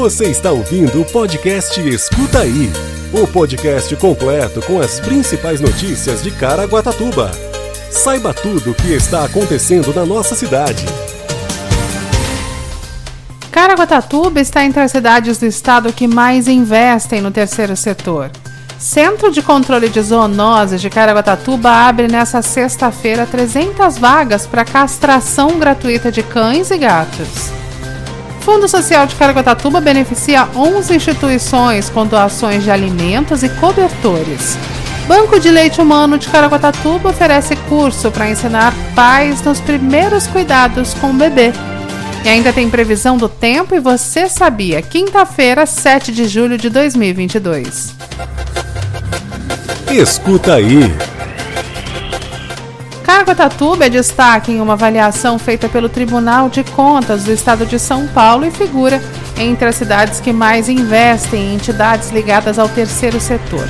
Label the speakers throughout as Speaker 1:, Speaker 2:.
Speaker 1: Você está ouvindo o podcast Escuta Aí o podcast completo com as principais notícias de Caraguatatuba. Saiba tudo o que está acontecendo na nossa cidade.
Speaker 2: Caraguatatuba está entre as cidades do estado que mais investem no terceiro setor. Centro de Controle de Zoonoses de Caraguatatuba abre nesta sexta-feira 300 vagas para castração gratuita de cães e gatos. Fundo Social de Caraguatatuba beneficia 11 instituições com doações de alimentos e cobertores. Banco de Leite Humano de Caraguatatuba oferece curso para ensinar pais nos primeiros cuidados com o bebê. E ainda tem previsão do tempo e você sabia, quinta-feira, 7 de julho de 2022.
Speaker 1: Escuta aí.
Speaker 2: Caraguatatuba é destaque em uma avaliação feita pelo Tribunal de Contas do Estado de São Paulo e figura entre as cidades que mais investem em entidades ligadas ao terceiro setor.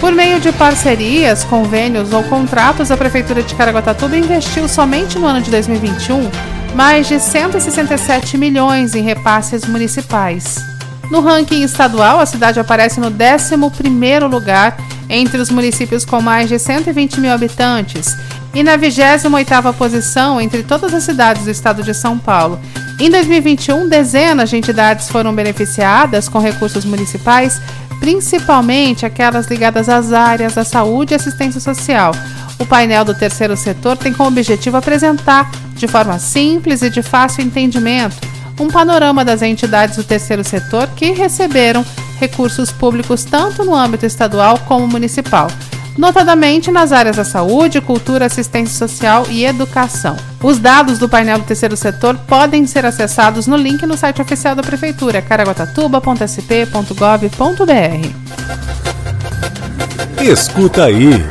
Speaker 2: Por meio de parcerias, convênios ou contratos, a Prefeitura de Caraguatatuba investiu somente no ano de 2021 mais de 167 milhões em repasses municipais. No ranking estadual, a cidade aparece no 11º lugar entre os municípios com mais de 120 mil habitantes e na 28ª posição entre todas as cidades do estado de São Paulo. Em 2021, dezenas de entidades foram beneficiadas com recursos municipais, principalmente aquelas ligadas às áreas da saúde e assistência social. O painel do terceiro setor tem como objetivo apresentar, de forma simples e de fácil entendimento, um panorama das entidades do terceiro setor que receberam recursos públicos tanto no âmbito estadual como municipal notadamente nas áreas da saúde, cultura, assistência social e educação. Os dados do painel do terceiro setor podem ser acessados no link no site oficial da Prefeitura, caraguatatuba.sp.gov.br.
Speaker 1: Escuta aí.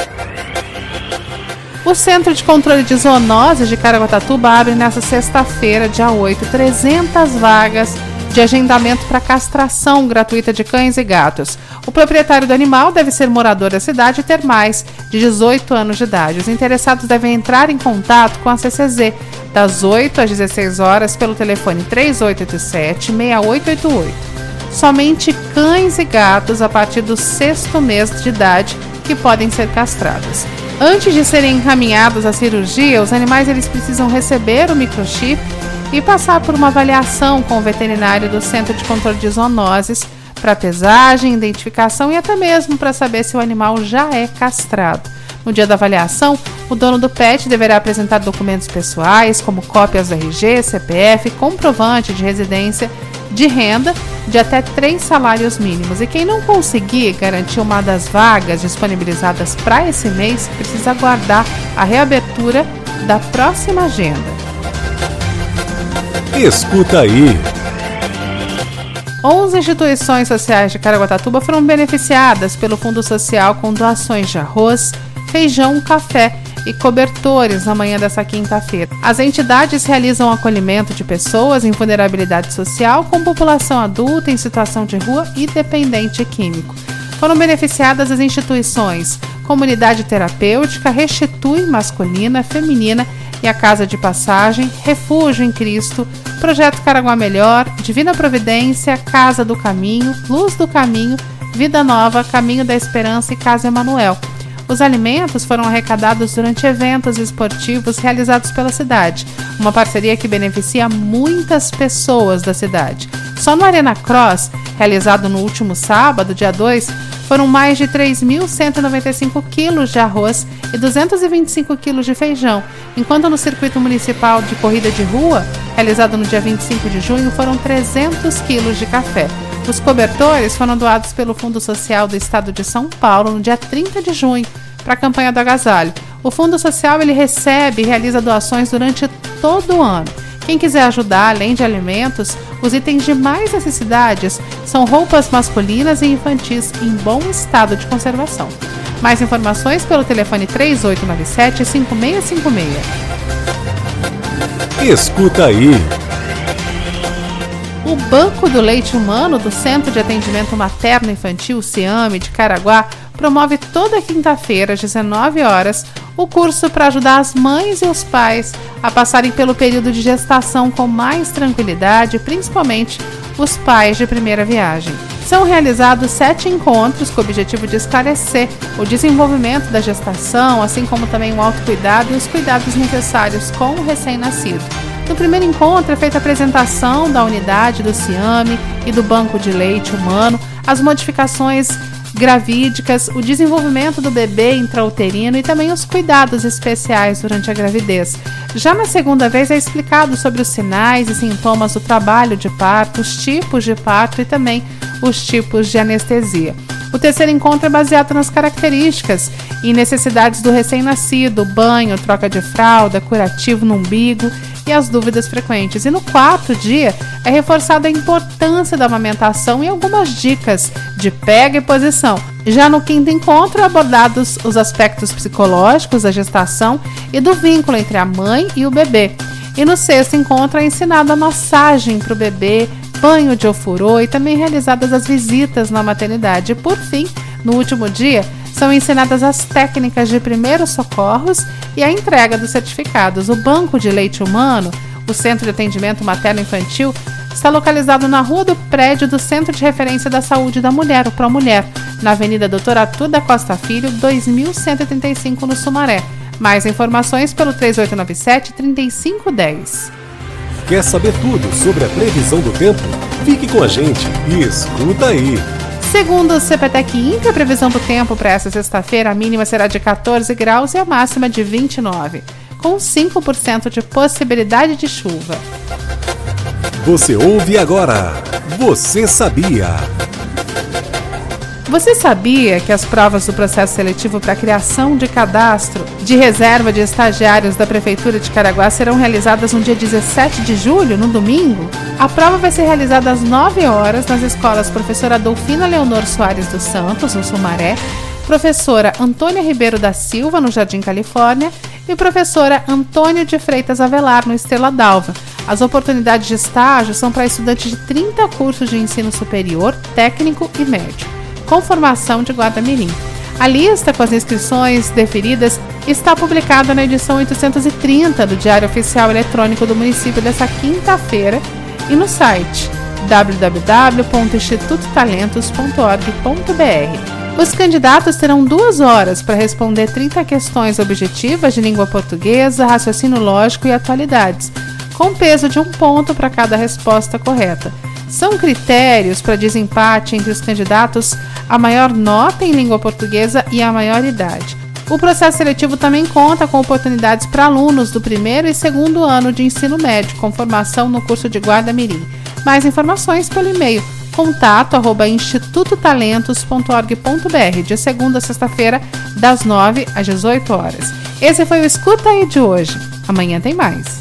Speaker 2: O Centro de Controle de Zoonoses de Caraguatatuba abre nesta sexta-feira, dia 8, 300 vagas de agendamento para castração gratuita de cães e gatos. O proprietário do animal deve ser morador da cidade e ter mais de 18 anos de idade. Os interessados devem entrar em contato com a CCZ das 8 às 16 horas pelo telefone 3887-6888. Somente cães e gatos a partir do sexto mês de idade que podem ser castrados. Antes de serem encaminhados à cirurgia, os animais eles precisam receber o microchip e passar por uma avaliação com o veterinário do Centro de Controle de Zoonoses para pesagem, identificação e até mesmo para saber se o animal já é castrado. No dia da avaliação, o dono do pet deverá apresentar documentos pessoais, como cópias do RG, CPF, comprovante de residência, de renda de até três salários mínimos. E quem não conseguir garantir uma das vagas disponibilizadas para esse mês, precisa aguardar a reabertura da próxima agenda.
Speaker 1: Escuta aí.
Speaker 2: 11 instituições sociais de Caraguatatuba foram beneficiadas pelo Fundo Social com doações de arroz, feijão, café e cobertores na manhã dessa quinta-feira. As entidades realizam acolhimento de pessoas em vulnerabilidade social com população adulta em situação de rua e dependente químico. Foram beneficiadas as instituições Comunidade Terapêutica, Restitui Masculina, Feminina e a Casa de Passagem, Refúgio em Cristo, Projeto Caraguá Melhor, Divina Providência, Casa do Caminho, Luz do Caminho, Vida Nova, Caminho da Esperança e Casa Emanuel. Os alimentos foram arrecadados durante eventos esportivos realizados pela cidade, uma parceria que beneficia muitas pessoas da cidade. Só no Arena Cross, realizado no último sábado, dia 2, foram mais de 3.195 quilos de arroz e 225 quilos de feijão, enquanto no circuito municipal de corrida de rua, realizado no dia 25 de junho, foram 300 quilos de café. Os cobertores foram doados pelo Fundo Social do Estado de São Paulo no dia 30 de junho para a campanha do agasalho. O Fundo Social ele recebe e realiza doações durante todo o ano. Quem quiser ajudar, além de alimentos, os itens de mais necessidades são roupas masculinas e infantis em bom estado de conservação. Mais informações pelo telefone 3897 5656.
Speaker 1: Escuta aí.
Speaker 2: O Banco do Leite Humano do Centro de Atendimento Materno Infantil, CIAME, de Caraguá, promove toda quinta-feira, às 19 horas, o curso para ajudar as mães e os pais a passarem pelo período de gestação com mais tranquilidade, principalmente os pais de primeira viagem. São realizados sete encontros com o objetivo de esclarecer o desenvolvimento da gestação, assim como também o autocuidado e os cuidados necessários com o recém-nascido. No primeiro encontro é feita a apresentação da unidade do Ciame e do banco de leite humano, as modificações gravídicas, o desenvolvimento do bebê intrauterino e também os cuidados especiais durante a gravidez. Já na segunda vez é explicado sobre os sinais e sintomas do trabalho de parto, os tipos de parto e também os tipos de anestesia. O terceiro encontro é baseado nas características e necessidades do recém-nascido, banho, troca de fralda, curativo no umbigo e as dúvidas frequentes. E no quarto dia é reforçada a importância da amamentação e algumas dicas de pega e posição. Já no quinto encontro, abordados os aspectos psicológicos da gestação e do vínculo entre a mãe e o bebê. E no sexto encontro é ensinada a massagem para o bebê, banho de ofurô e também realizadas as visitas na maternidade. E por fim, no último dia, são ensinadas as técnicas de primeiros socorros e a entrega dos certificados. O Banco de Leite Humano, o Centro de Atendimento Materno-Infantil, está localizado na rua do prédio do Centro de Referência da Saúde da Mulher, o ProMulher, na Avenida Doutor Arthur da Costa Filho, 2135, no Sumaré. Mais informações pelo 3897-3510.
Speaker 1: Quer saber tudo sobre a previsão do tempo? Fique com a gente e escuta aí.
Speaker 2: Segundo o CPTEC Inc, a previsão do tempo para esta sexta-feira, a mínima será de 14 graus e a máxima de 29, com 5% de possibilidade de chuva.
Speaker 1: Você ouve agora. Você sabia?
Speaker 2: Você sabia que as provas do processo seletivo para criação de cadastro de reserva de estagiários da Prefeitura de Caraguá serão realizadas no dia 17 de julho, no domingo? A prova vai ser realizada às 9 horas nas escolas Professora Dolfina Leonor Soares dos Santos, no Sumaré, Professora Antônia Ribeiro da Silva, no Jardim Califórnia, e Professora Antônio de Freitas Avelar, no Estrela d'Alva. As oportunidades de estágio são para estudantes de 30 cursos de ensino superior, técnico e médio com formação de guarda-mirim. A lista com as inscrições deferidas está publicada na edição 830 do Diário Oficial Eletrônico do município desta quinta-feira e no site www.institutotalentos.org.br. Os candidatos terão duas horas para responder 30 questões objetivas de língua portuguesa, raciocínio lógico e atualidades, com peso de um ponto para cada resposta correta. São critérios para desempate entre os candidatos a maior nota em língua portuguesa e a maior idade. O processo seletivo também conta com oportunidades para alunos do primeiro e segundo ano de ensino médio com formação no curso de Guarda Mirim. Mais informações pelo e-mail contato arroba institutotalentos.org.br de segunda a sexta-feira, das 9 às 18 horas. Esse foi o Escuta aí de hoje. Amanhã tem mais.